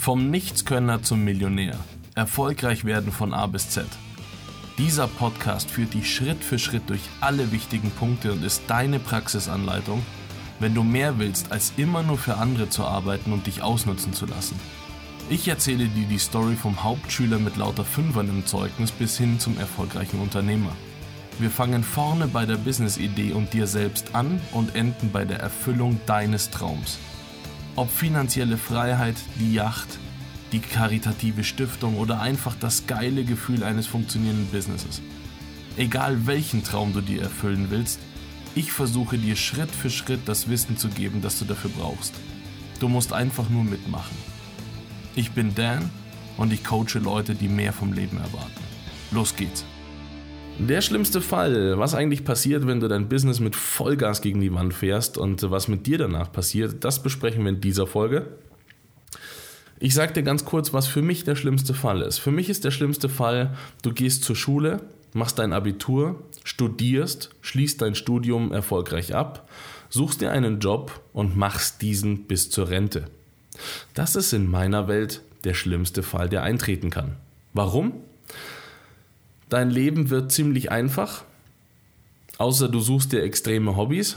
Vom Nichtskönner zum Millionär. Erfolgreich werden von A bis Z. Dieser Podcast führt dich Schritt für Schritt durch alle wichtigen Punkte und ist deine Praxisanleitung, wenn du mehr willst, als immer nur für andere zu arbeiten und dich ausnutzen zu lassen. Ich erzähle dir die Story vom Hauptschüler mit lauter Fünfern im Zeugnis bis hin zum erfolgreichen Unternehmer. Wir fangen vorne bei der Business-Idee und dir selbst an und enden bei der Erfüllung deines Traums. Ob finanzielle Freiheit, die Yacht, die karitative Stiftung oder einfach das geile Gefühl eines funktionierenden Businesses. Egal welchen Traum du dir erfüllen willst, ich versuche dir Schritt für Schritt das Wissen zu geben, das du dafür brauchst. Du musst einfach nur mitmachen. Ich bin Dan und ich coache Leute, die mehr vom Leben erwarten. Los geht's. Der schlimmste Fall, was eigentlich passiert, wenn du dein Business mit Vollgas gegen die Wand fährst und was mit dir danach passiert, das besprechen wir in dieser Folge. Ich sage dir ganz kurz, was für mich der schlimmste Fall ist. Für mich ist der schlimmste Fall, du gehst zur Schule, machst dein Abitur, studierst, schließt dein Studium erfolgreich ab, suchst dir einen Job und machst diesen bis zur Rente. Das ist in meiner Welt der schlimmste Fall, der eintreten kann. Warum? Dein Leben wird ziemlich einfach, außer du suchst dir extreme Hobbys.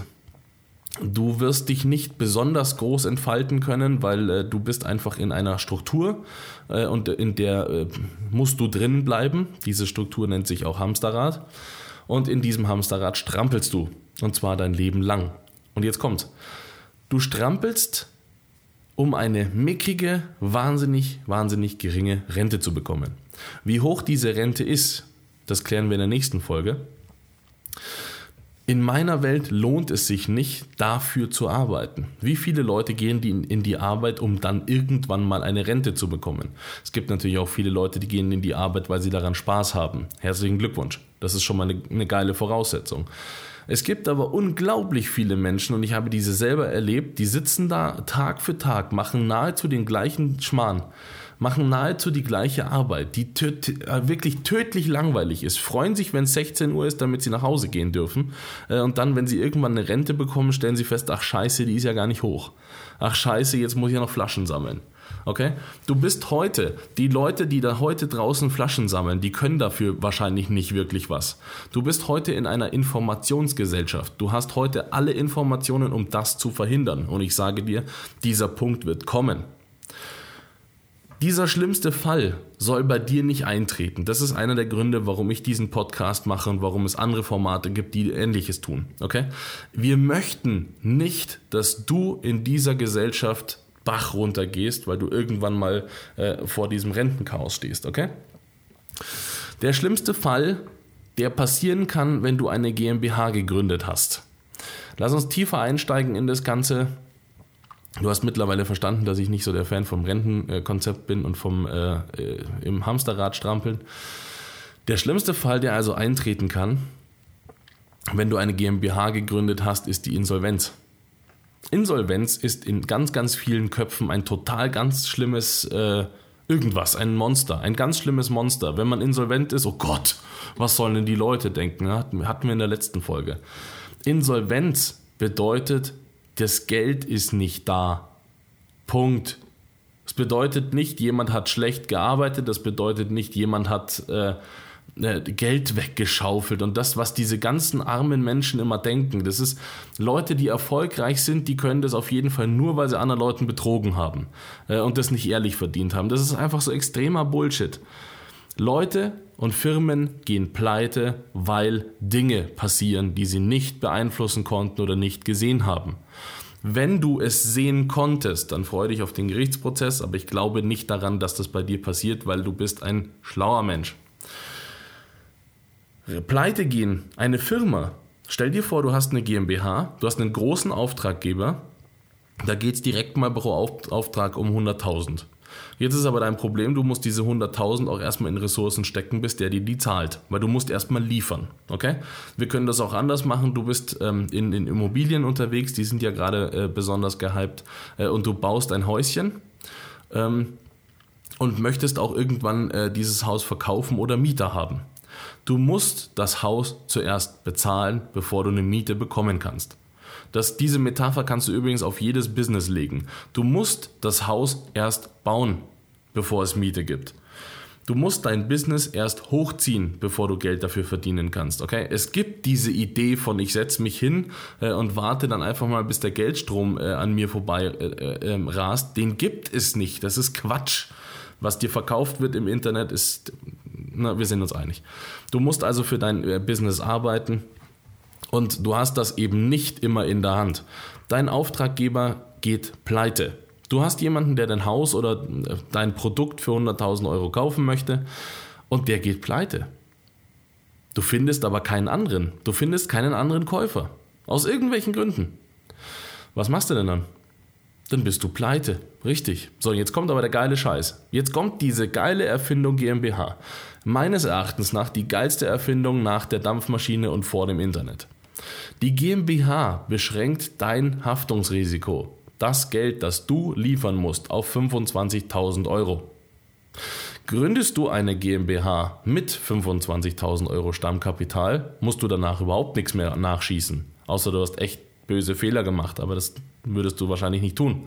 Du wirst dich nicht besonders groß entfalten können, weil äh, du bist einfach in einer Struktur äh, und in der äh, musst du drin bleiben. Diese Struktur nennt sich auch Hamsterrad. Und in diesem Hamsterrad strampelst du. Und zwar dein Leben lang. Und jetzt kommt's. Du strampelst, um eine mickrige, wahnsinnig, wahnsinnig geringe Rente zu bekommen. Wie hoch diese Rente ist, das klären wir in der nächsten Folge. In meiner Welt lohnt es sich nicht, dafür zu arbeiten. Wie viele Leute gehen in die Arbeit, um dann irgendwann mal eine Rente zu bekommen? Es gibt natürlich auch viele Leute, die gehen in die Arbeit, weil sie daran Spaß haben. Herzlichen Glückwunsch. Das ist schon mal eine, eine geile Voraussetzung. Es gibt aber unglaublich viele Menschen, und ich habe diese selber erlebt, die sitzen da Tag für Tag, machen nahezu den gleichen Schmarrn machen nahezu die gleiche Arbeit, die äh, wirklich tödlich langweilig ist, freuen sich, wenn es 16 Uhr ist, damit sie nach Hause gehen dürfen. Äh, und dann, wenn sie irgendwann eine Rente bekommen, stellen sie fest, ach scheiße, die ist ja gar nicht hoch. Ach scheiße, jetzt muss ich ja noch Flaschen sammeln. Okay? Du bist heute, die Leute, die da heute draußen Flaschen sammeln, die können dafür wahrscheinlich nicht wirklich was. Du bist heute in einer Informationsgesellschaft. Du hast heute alle Informationen, um das zu verhindern. Und ich sage dir, dieser Punkt wird kommen. Dieser schlimmste Fall soll bei dir nicht eintreten. Das ist einer der Gründe, warum ich diesen Podcast mache und warum es andere Formate gibt, die ähnliches tun. Okay? Wir möchten nicht, dass du in dieser Gesellschaft Bach runtergehst, weil du irgendwann mal äh, vor diesem Rentenchaos stehst. Okay? Der schlimmste Fall, der passieren kann, wenn du eine GmbH gegründet hast. Lass uns tiefer einsteigen in das Ganze. Du hast mittlerweile verstanden, dass ich nicht so der Fan vom Rentenkonzept bin und vom äh, äh, im Hamsterrad strampeln. Der schlimmste Fall, der also eintreten kann, wenn du eine GmbH gegründet hast, ist die Insolvenz. Insolvenz ist in ganz, ganz vielen Köpfen ein total ganz schlimmes äh, irgendwas, ein Monster, ein ganz schlimmes Monster. Wenn man insolvent ist, oh Gott, was sollen denn die Leute denken? Hatten wir in der letzten Folge. Insolvenz bedeutet, das Geld ist nicht da. Punkt. Das bedeutet nicht, jemand hat schlecht gearbeitet, das bedeutet nicht, jemand hat äh, äh, Geld weggeschaufelt und das, was diese ganzen armen Menschen immer denken, das ist Leute, die erfolgreich sind, die können das auf jeden Fall nur, weil sie anderen Leuten betrogen haben äh, und das nicht ehrlich verdient haben. Das ist einfach so extremer Bullshit. Leute und Firmen gehen pleite, weil Dinge passieren, die sie nicht beeinflussen konnten oder nicht gesehen haben. Wenn du es sehen konntest, dann freue dich auf den Gerichtsprozess, aber ich glaube nicht daran, dass das bei dir passiert, weil du bist ein schlauer Mensch. Pleite gehen, eine Firma. Stell dir vor, du hast eine GmbH, du hast einen großen Auftraggeber, da geht es direkt mal pro Auftrag um 100.000. Jetzt ist aber dein Problem, du musst diese 100.000 auch erstmal in Ressourcen stecken, bis der dir die zahlt. Weil du musst erstmal liefern. Okay? Wir können das auch anders machen. Du bist ähm, in, in, Immobilien unterwegs, die sind ja gerade äh, besonders gehypt. Äh, und du baust ein Häuschen. Ähm, und möchtest auch irgendwann äh, dieses Haus verkaufen oder Mieter haben. Du musst das Haus zuerst bezahlen, bevor du eine Miete bekommen kannst. Das, diese Metapher kannst du übrigens auf jedes Business legen. Du musst das Haus erst bauen. bevor es Miete gibt. Du musst dein Business erst hochziehen, bevor du Geld dafür verdienen kannst. Okay? Es gibt diese Idee von ich setze mich hin äh, und warte dann einfach mal, bis der Geldstrom äh, an mir vorbei äh, äh ähm, rast. Den gibt es nicht. Das ist Quatsch. Was dir verkauft wird im Internet ist, na, wir sind uns einig. Du musst also für dein äh, Business arbeiten und du hast das eben nicht immer in der Hand. Dein Auftraggeber geht pleite. Du hast jemanden, der dein Haus oder äh, dein Produkt für 100.000 Euro kaufen möchte und der geht pleite. Du findest aber keinen anderen. Du findest keinen anderen Käufer. Aus irgendwelchen Gründen. Was machst du denn dann? Dann bist du pleite. Richtig. So, jetzt kommt aber der geile Scheiß. Jetzt kommt diese geile Erfindung GmbH. Meines Erachtens nach die geilste Erfindung nach der Dampfmaschine und vor dem Internet. Die GmbH beschränkt dein Haftungsrisiko das Geld, das du liefern musst, auf 25.000 Euro. Gründest du eine GmbH mit 25.000 Euro Stammkapital, musst du danach überhaupt nichts mehr nachschießen. Außer du hast echt böse Fehler gemacht, aber das würdest du wahrscheinlich nicht tun.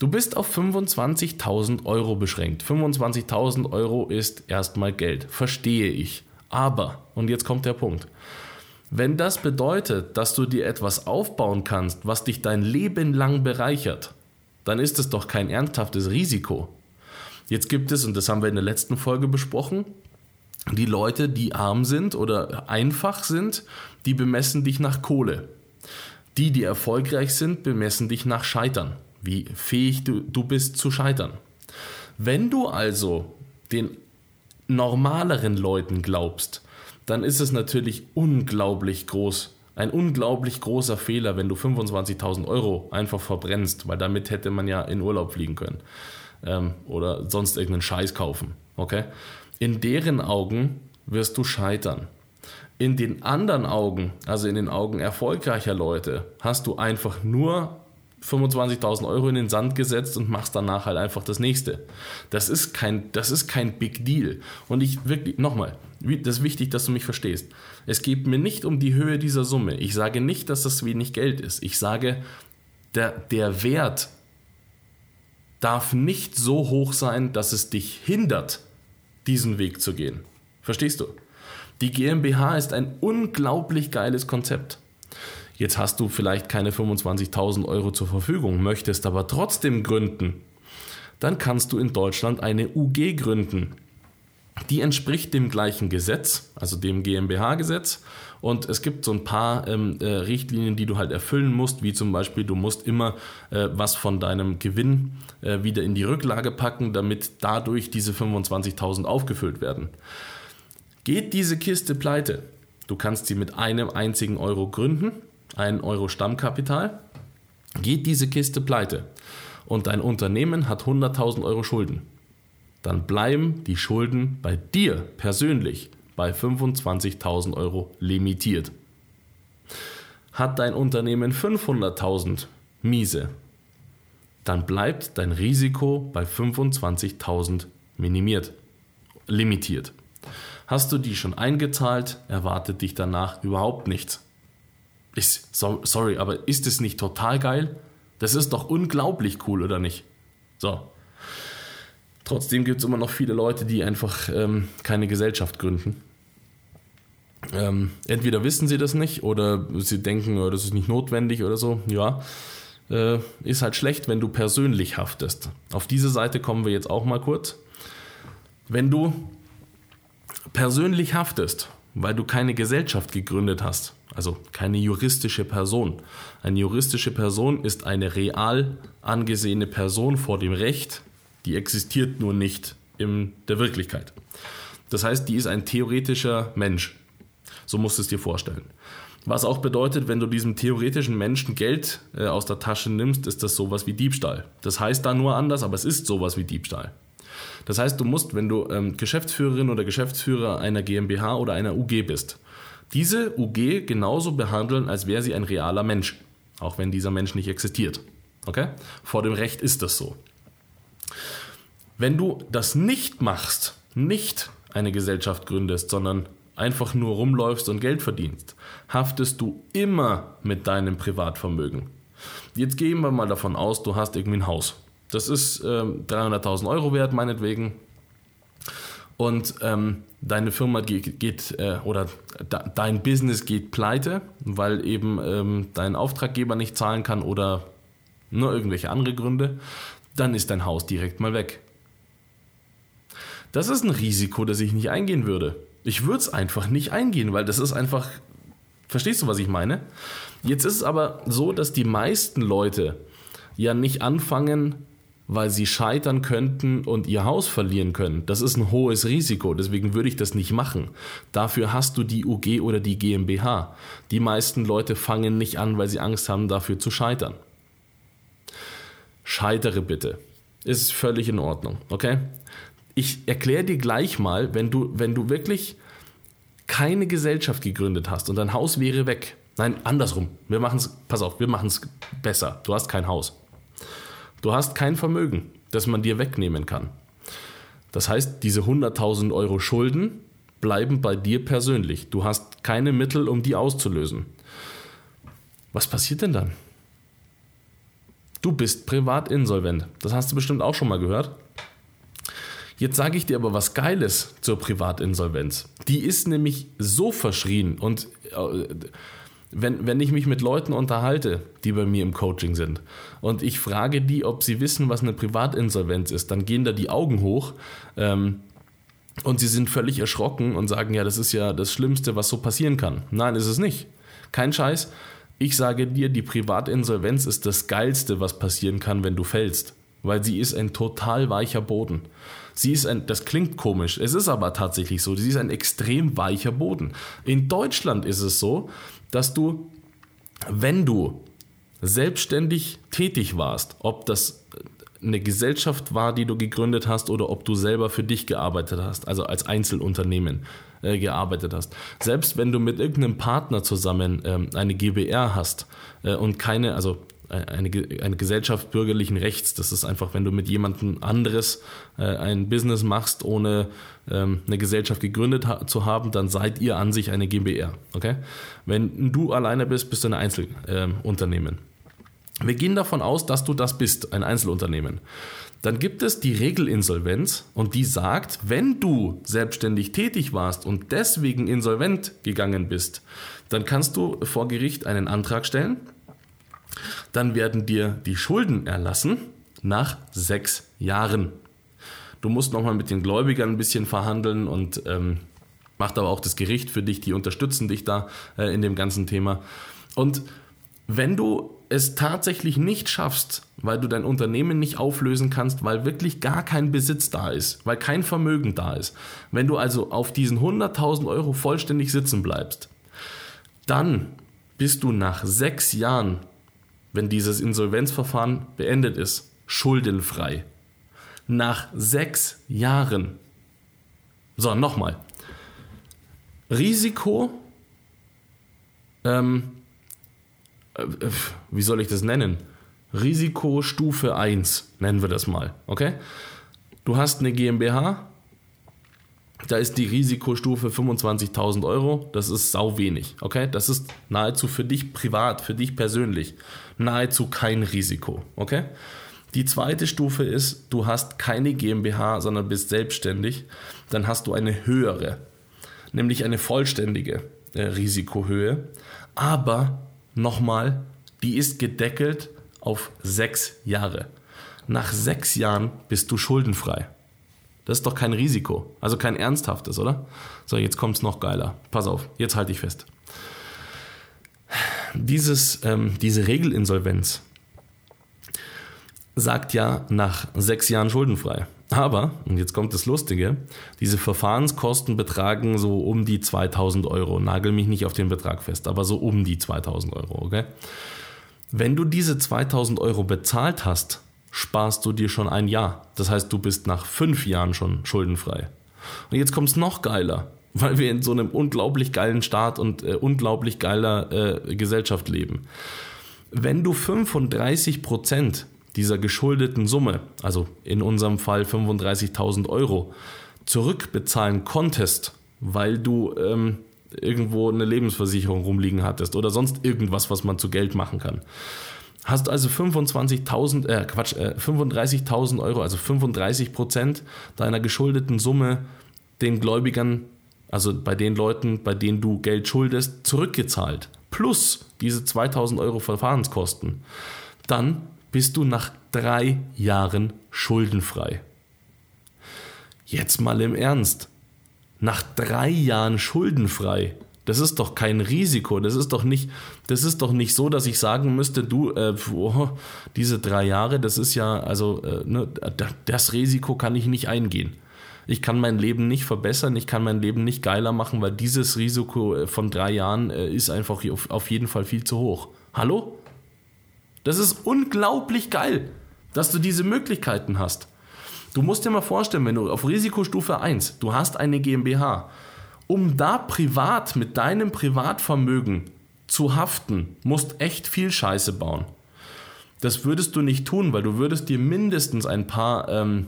Du bist auf 25.000 Euro beschränkt. 25.000 Euro ist erstmal Geld, verstehe ich. Aber, und jetzt kommt der Punkt, wenn das bedeutet, dass du dir etwas aufbauen kannst, was dich dein Leben lang bereichert, dann ist es doch kein ernsthaftes Risiko. Jetzt gibt es, und das haben wir in der letzten Folge besprochen, die Leute, die arm sind oder einfach sind, die bemessen dich nach Kohle. Die, die erfolgreich sind, bemessen dich nach Scheitern, wie fähig du, du bist zu scheitern. Wenn du also den normaleren Leuten glaubst, dann ist es natürlich unglaublich groß. Ein unglaublich großer Fehler, wenn du 25.000 Euro einfach verbrennst, weil damit hätte man ja in Urlaub fliegen können ähm, oder sonst irgendeinen Scheiß kaufen. Okay? In deren Augen wirst du scheitern. In den anderen Augen, also in den Augen erfolgreicher Leute, hast du einfach nur 25.000 Euro in den Sand gesetzt und machst danach halt einfach das nächste. Das ist kein, das ist kein Big Deal. Und ich wirklich, nochmal, das ist wichtig, dass du mich verstehst. Es geht mir nicht um die Höhe dieser Summe. Ich sage nicht, dass das wenig Geld ist. Ich sage, der, der Wert darf nicht so hoch sein, dass es dich hindert, diesen Weg zu gehen. Verstehst du? Die GmbH ist ein unglaublich geiles Konzept. Jetzt hast du vielleicht keine 25.000 Euro zur Verfügung, möchtest aber trotzdem gründen. Dann kannst du in Deutschland eine UG gründen. Die entspricht dem gleichen Gesetz, also dem GmbH-Gesetz. Und es gibt so ein paar ähm, äh, Richtlinien, die du halt erfüllen musst, wie zum Beispiel, du musst immer äh, was von deinem Gewinn äh, wieder in die Rücklage packen, damit dadurch diese 25.000 aufgefüllt werden. Geht diese Kiste pleite, du kannst sie mit einem einzigen Euro gründen, 1 Euro Stammkapital, geht diese Kiste pleite und dein Unternehmen hat 100.000 Euro Schulden, dann bleiben die Schulden bei dir persönlich bei 25.000 Euro limitiert. Hat dein Unternehmen 500.000 Miese, dann bleibt dein Risiko bei 25.000 minimiert, limitiert. Hast du die schon eingezahlt, erwartet dich danach überhaupt nichts. Ist, so, sorry, aber ist es nicht total geil? Das ist doch unglaublich cool, oder nicht? So. Trotzdem gibt es immer noch viele Leute, die einfach ähm, keine Gesellschaft gründen. Ähm, entweder wissen sie das nicht oder sie denken, oh, das ist nicht notwendig oder so. Ja, äh, ist halt schlecht, wenn du persönlich haftest. Auf diese Seite kommen wir jetzt auch mal kurz. Wenn du persönlich haftest, weil du keine Gesellschaft gegründet hast, also keine juristische Person. Eine juristische Person ist eine real angesehene Person vor dem Recht, die existiert nur nicht in der Wirklichkeit. Das heißt, die ist ein theoretischer Mensch. So musst du es dir vorstellen. Was auch bedeutet, wenn du diesem theoretischen Menschen Geld äh, aus der Tasche nimmst, ist das sowas wie Diebstahl. Das heißt da nur anders, aber es ist sowas wie Diebstahl. Das heißt, du musst, wenn du ähm, Geschäftsführerin oder Geschäftsführer einer GmbH oder einer UG bist, diese UG genauso behandeln, als wäre sie ein realer Mensch, auch wenn dieser Mensch nicht existiert. Okay? Vor dem Recht ist das so. Wenn du das nicht machst, nicht eine Gesellschaft gründest, sondern einfach nur rumläufst und Geld verdienst, haftest du immer mit deinem Privatvermögen. Jetzt gehen wir mal davon aus, du hast irgendwie ein Haus. Das ist ähm, 300.000 Euro wert, meinetwegen. Und ähm, deine Firma geht, geht äh, oder de, dein Business geht pleite, weil eben ähm, dein Auftraggeber nicht zahlen kann oder nur irgendwelche andere Gründe, dann ist dein Haus direkt mal weg. Das ist ein Risiko, das ich nicht eingehen würde. Ich würde es einfach nicht eingehen, weil das ist einfach. Verstehst du, was ich meine? Jetzt ist es aber so, dass die meisten Leute ja nicht anfangen, weil sie scheitern könnten und ihr Haus verlieren können. Das ist ein hohes Risiko, deswegen würde ich das nicht machen. Dafür hast du die UG oder die GmbH. Die meisten Leute fangen nicht an, weil sie Angst haben, dafür zu scheitern. Scheitere bitte. Ist völlig in Ordnung, okay? Ich erkläre dir gleich mal, wenn du, wenn du wirklich keine Gesellschaft gegründet hast und dein Haus wäre weg. Nein, andersrum. Wir machen es, pass auf, wir machen es besser. Du hast kein Haus. Du hast kein Vermögen, das man dir wegnehmen kann. Das heißt, diese 100.000 Euro Schulden bleiben bei dir persönlich. Du hast keine Mittel, um die auszulösen. Was passiert denn dann? Du bist privat insolvent. Das hast du bestimmt auch schon mal gehört. Jetzt sage ich dir aber was Geiles zur Privatinsolvenz. Die ist nämlich so verschrien und äh, wenn, wenn ich mich mit Leuten unterhalte, die bei mir im Coaching sind, und ich frage die, ob sie wissen, was eine Privatinsolvenz ist, dann gehen da die Augen hoch ähm, und sie sind völlig erschrocken und sagen, ja, das ist ja das Schlimmste, was so passieren kann. Nein, ist es nicht. Kein Scheiß. Ich sage dir, die Privatinsolvenz ist das Geilste, was passieren kann, wenn du fällst, weil sie ist ein total weicher Boden. Sie ist ein, das klingt komisch, es ist aber tatsächlich so, sie ist ein extrem weicher Boden. In Deutschland ist es so, dass du, wenn du selbstständig tätig warst, ob das eine Gesellschaft war, die du gegründet hast, oder ob du selber für dich gearbeitet hast, also als Einzelunternehmen äh, gearbeitet hast. Selbst wenn du mit irgendeinem Partner zusammen ähm, eine GBR hast äh, und keine, also eine, eine Gesellschaft bürgerlichen Rechts. Das ist einfach, wenn du mit jemandem anderes äh, ein Business machst, ohne ähm, eine Gesellschaft gegründet ha zu haben, dann seid ihr an sich eine GmbR. Okay? Wenn du alleine bist, bist du ein Einzelunternehmen. Ähm, Wir gehen davon aus, dass du das bist, ein Einzelunternehmen. Dann gibt es die Regelinsolvenz und die sagt, wenn du selbstständig tätig warst und deswegen insolvent gegangen bist, dann kannst du vor Gericht einen Antrag stellen dann werden dir die Schulden erlassen nach sechs Jahren. Du musst nochmal mit den Gläubigern ein bisschen verhandeln und ähm, macht aber auch das Gericht für dich, die unterstützen dich da äh, in dem ganzen Thema. Und wenn du es tatsächlich nicht schaffst, weil du dein Unternehmen nicht auflösen kannst, weil wirklich gar kein Besitz da ist, weil kein Vermögen da ist, wenn du also auf diesen 100.000 Euro vollständig sitzen bleibst, dann bist du nach sechs Jahren wenn dieses Insolvenzverfahren beendet ist, schuldenfrei. Nach sechs Jahren. So, nochmal. Risiko, ähm, äh, wie soll ich das nennen? Risikostufe 1 nennen wir das mal, okay? Du hast eine GmbH, da ist die Risikostufe 25.000 Euro. Das ist sau wenig. Okay, das ist nahezu für dich privat, für dich persönlich nahezu kein Risiko. Okay. Die zweite Stufe ist, du hast keine GmbH, sondern bist selbstständig. Dann hast du eine höhere, nämlich eine vollständige äh, Risikohöhe. Aber nochmal, die ist gedeckelt auf sechs Jahre. Nach sechs Jahren bist du schuldenfrei. Das ist doch kein Risiko. Also kein ernsthaftes, oder? So, jetzt kommt es noch geiler. Pass auf, jetzt halte ich fest. Dieses, ähm, diese Regelinsolvenz sagt ja nach sechs Jahren schuldenfrei. Aber, und jetzt kommt das Lustige, diese Verfahrenskosten betragen so um die 2000 Euro. Nagel mich nicht auf den Betrag fest, aber so um die 2000 Euro, okay? Wenn du diese 2000 Euro bezahlt hast, sparst du dir schon ein Jahr. Das heißt, du bist nach fünf Jahren schon schuldenfrei. Und jetzt kommt es noch geiler, weil wir in so einem unglaublich geilen Staat und äh, unglaublich geiler äh, Gesellschaft leben. Wenn du 35 Prozent dieser geschuldeten Summe, also in unserem Fall 35.000 Euro, zurückbezahlen konntest, weil du ähm, irgendwo eine Lebensversicherung rumliegen hattest oder sonst irgendwas, was man zu Geld machen kann, Hast also 25.000, äh, Quatsch, äh, 35.000 Euro, also 35 Prozent deiner geschuldeten Summe den Gläubigern, also bei den Leuten, bei denen du Geld schuldest, zurückgezahlt. Plus diese 2.000 Euro Verfahrenskosten. Dann bist du nach drei Jahren schuldenfrei. Jetzt mal im Ernst. Nach drei Jahren schuldenfrei das ist doch kein Risiko. Das ist doch nicht, das ist doch nicht so, dass ich sagen müsste, du, äh, oh, diese drei Jahre, das ist ja, also äh, ne, das Risiko kann ich nicht eingehen. Ich kann mein Leben nicht verbessern, ich kann mein Leben nicht geiler machen, weil dieses Risiko äh, von drei Jahren äh, ist einfach auf, auf jeden Fall viel zu hoch. Hallo? Das ist unglaublich geil, dass du diese Möglichkeiten hast. Du musst dir mal vorstellen, wenn du auf Risikostufe 1, du hast eine GmbH, um da privat mit deinem Privatvermögen zu haften, musst echt viel Scheiße bauen. Das würdest du nicht tun, weil du würdest dir mindestens ein paar ähm,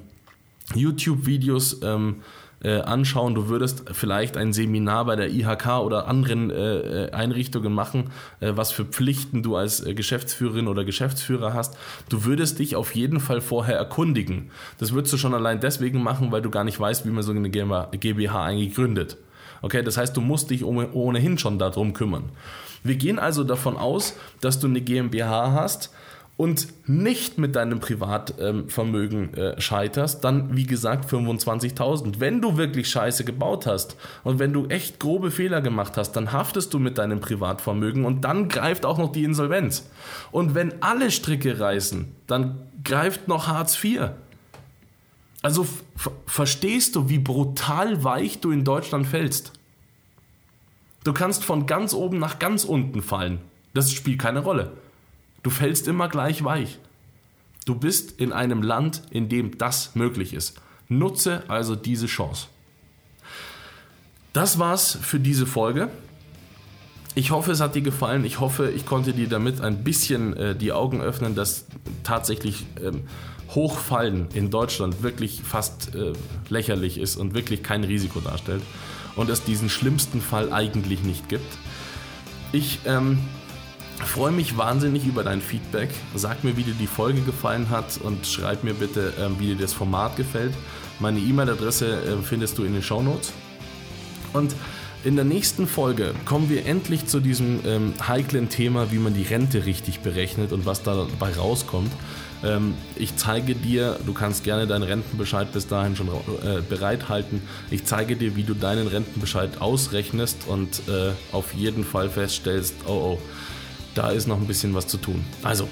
YouTube-Videos ähm, äh, anschauen. Du würdest vielleicht ein Seminar bei der IHK oder anderen äh, äh, Einrichtungen machen, äh, was für Pflichten du als äh, Geschäftsführerin oder Geschäftsführer hast. Du würdest dich auf jeden Fall vorher erkundigen. Das würdest du schon allein deswegen machen, weil du gar nicht weißt, wie man so eine GmbH eigentlich gründet. Okay, das heißt, du musst dich ohnehin schon darum kümmern. Wir gehen also davon aus, dass du eine GmbH hast und nicht mit deinem Privatvermögen äh, scheiterst, dann wie gesagt 25.000. Wenn du wirklich Scheiße gebaut hast und wenn du echt grobe Fehler gemacht hast, dann haftest du mit deinem Privatvermögen und dann greift auch noch die Insolvenz. Und wenn alle Stricke reißen, dann greift noch Hartz IV. Also verstehst du, wie brutal weich du in Deutschland fällst? Du kannst von ganz oben nach ganz unten fallen. Das spielt keine Rolle. Du fällst immer gleich weich. Du bist in einem Land, in dem das möglich ist. Nutze also diese Chance. Das war's für diese Folge. Ich hoffe, es hat dir gefallen. Ich hoffe, ich konnte dir damit ein bisschen äh, die Augen öffnen, dass tatsächlich ähm, Hochfallen in Deutschland wirklich fast äh, lächerlich ist und wirklich kein Risiko darstellt und es diesen schlimmsten Fall eigentlich nicht gibt. Ich ähm, freue mich wahnsinnig über dein Feedback. Sag mir, wie dir die Folge gefallen hat und schreib mir bitte, ähm, wie dir das Format gefällt. Meine E-Mail-Adresse äh, findest du in den Show Notes. Und in der nächsten Folge kommen wir endlich zu diesem ähm, heiklen Thema, wie man die Rente richtig berechnet und was dabei rauskommt. Ähm, ich zeige dir, du kannst gerne deinen Rentenbescheid bis dahin schon äh, bereithalten. Ich zeige dir, wie du deinen Rentenbescheid ausrechnest und äh, auf jeden Fall feststellst, oh oh, da ist noch ein bisschen was zu tun. Also,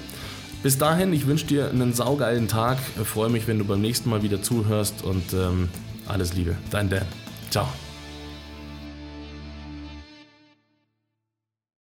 bis dahin, ich wünsche dir einen saugeilen Tag. Ich freue mich, wenn du beim nächsten Mal wieder zuhörst und ähm, alles Liebe. Dein Dan. Ciao.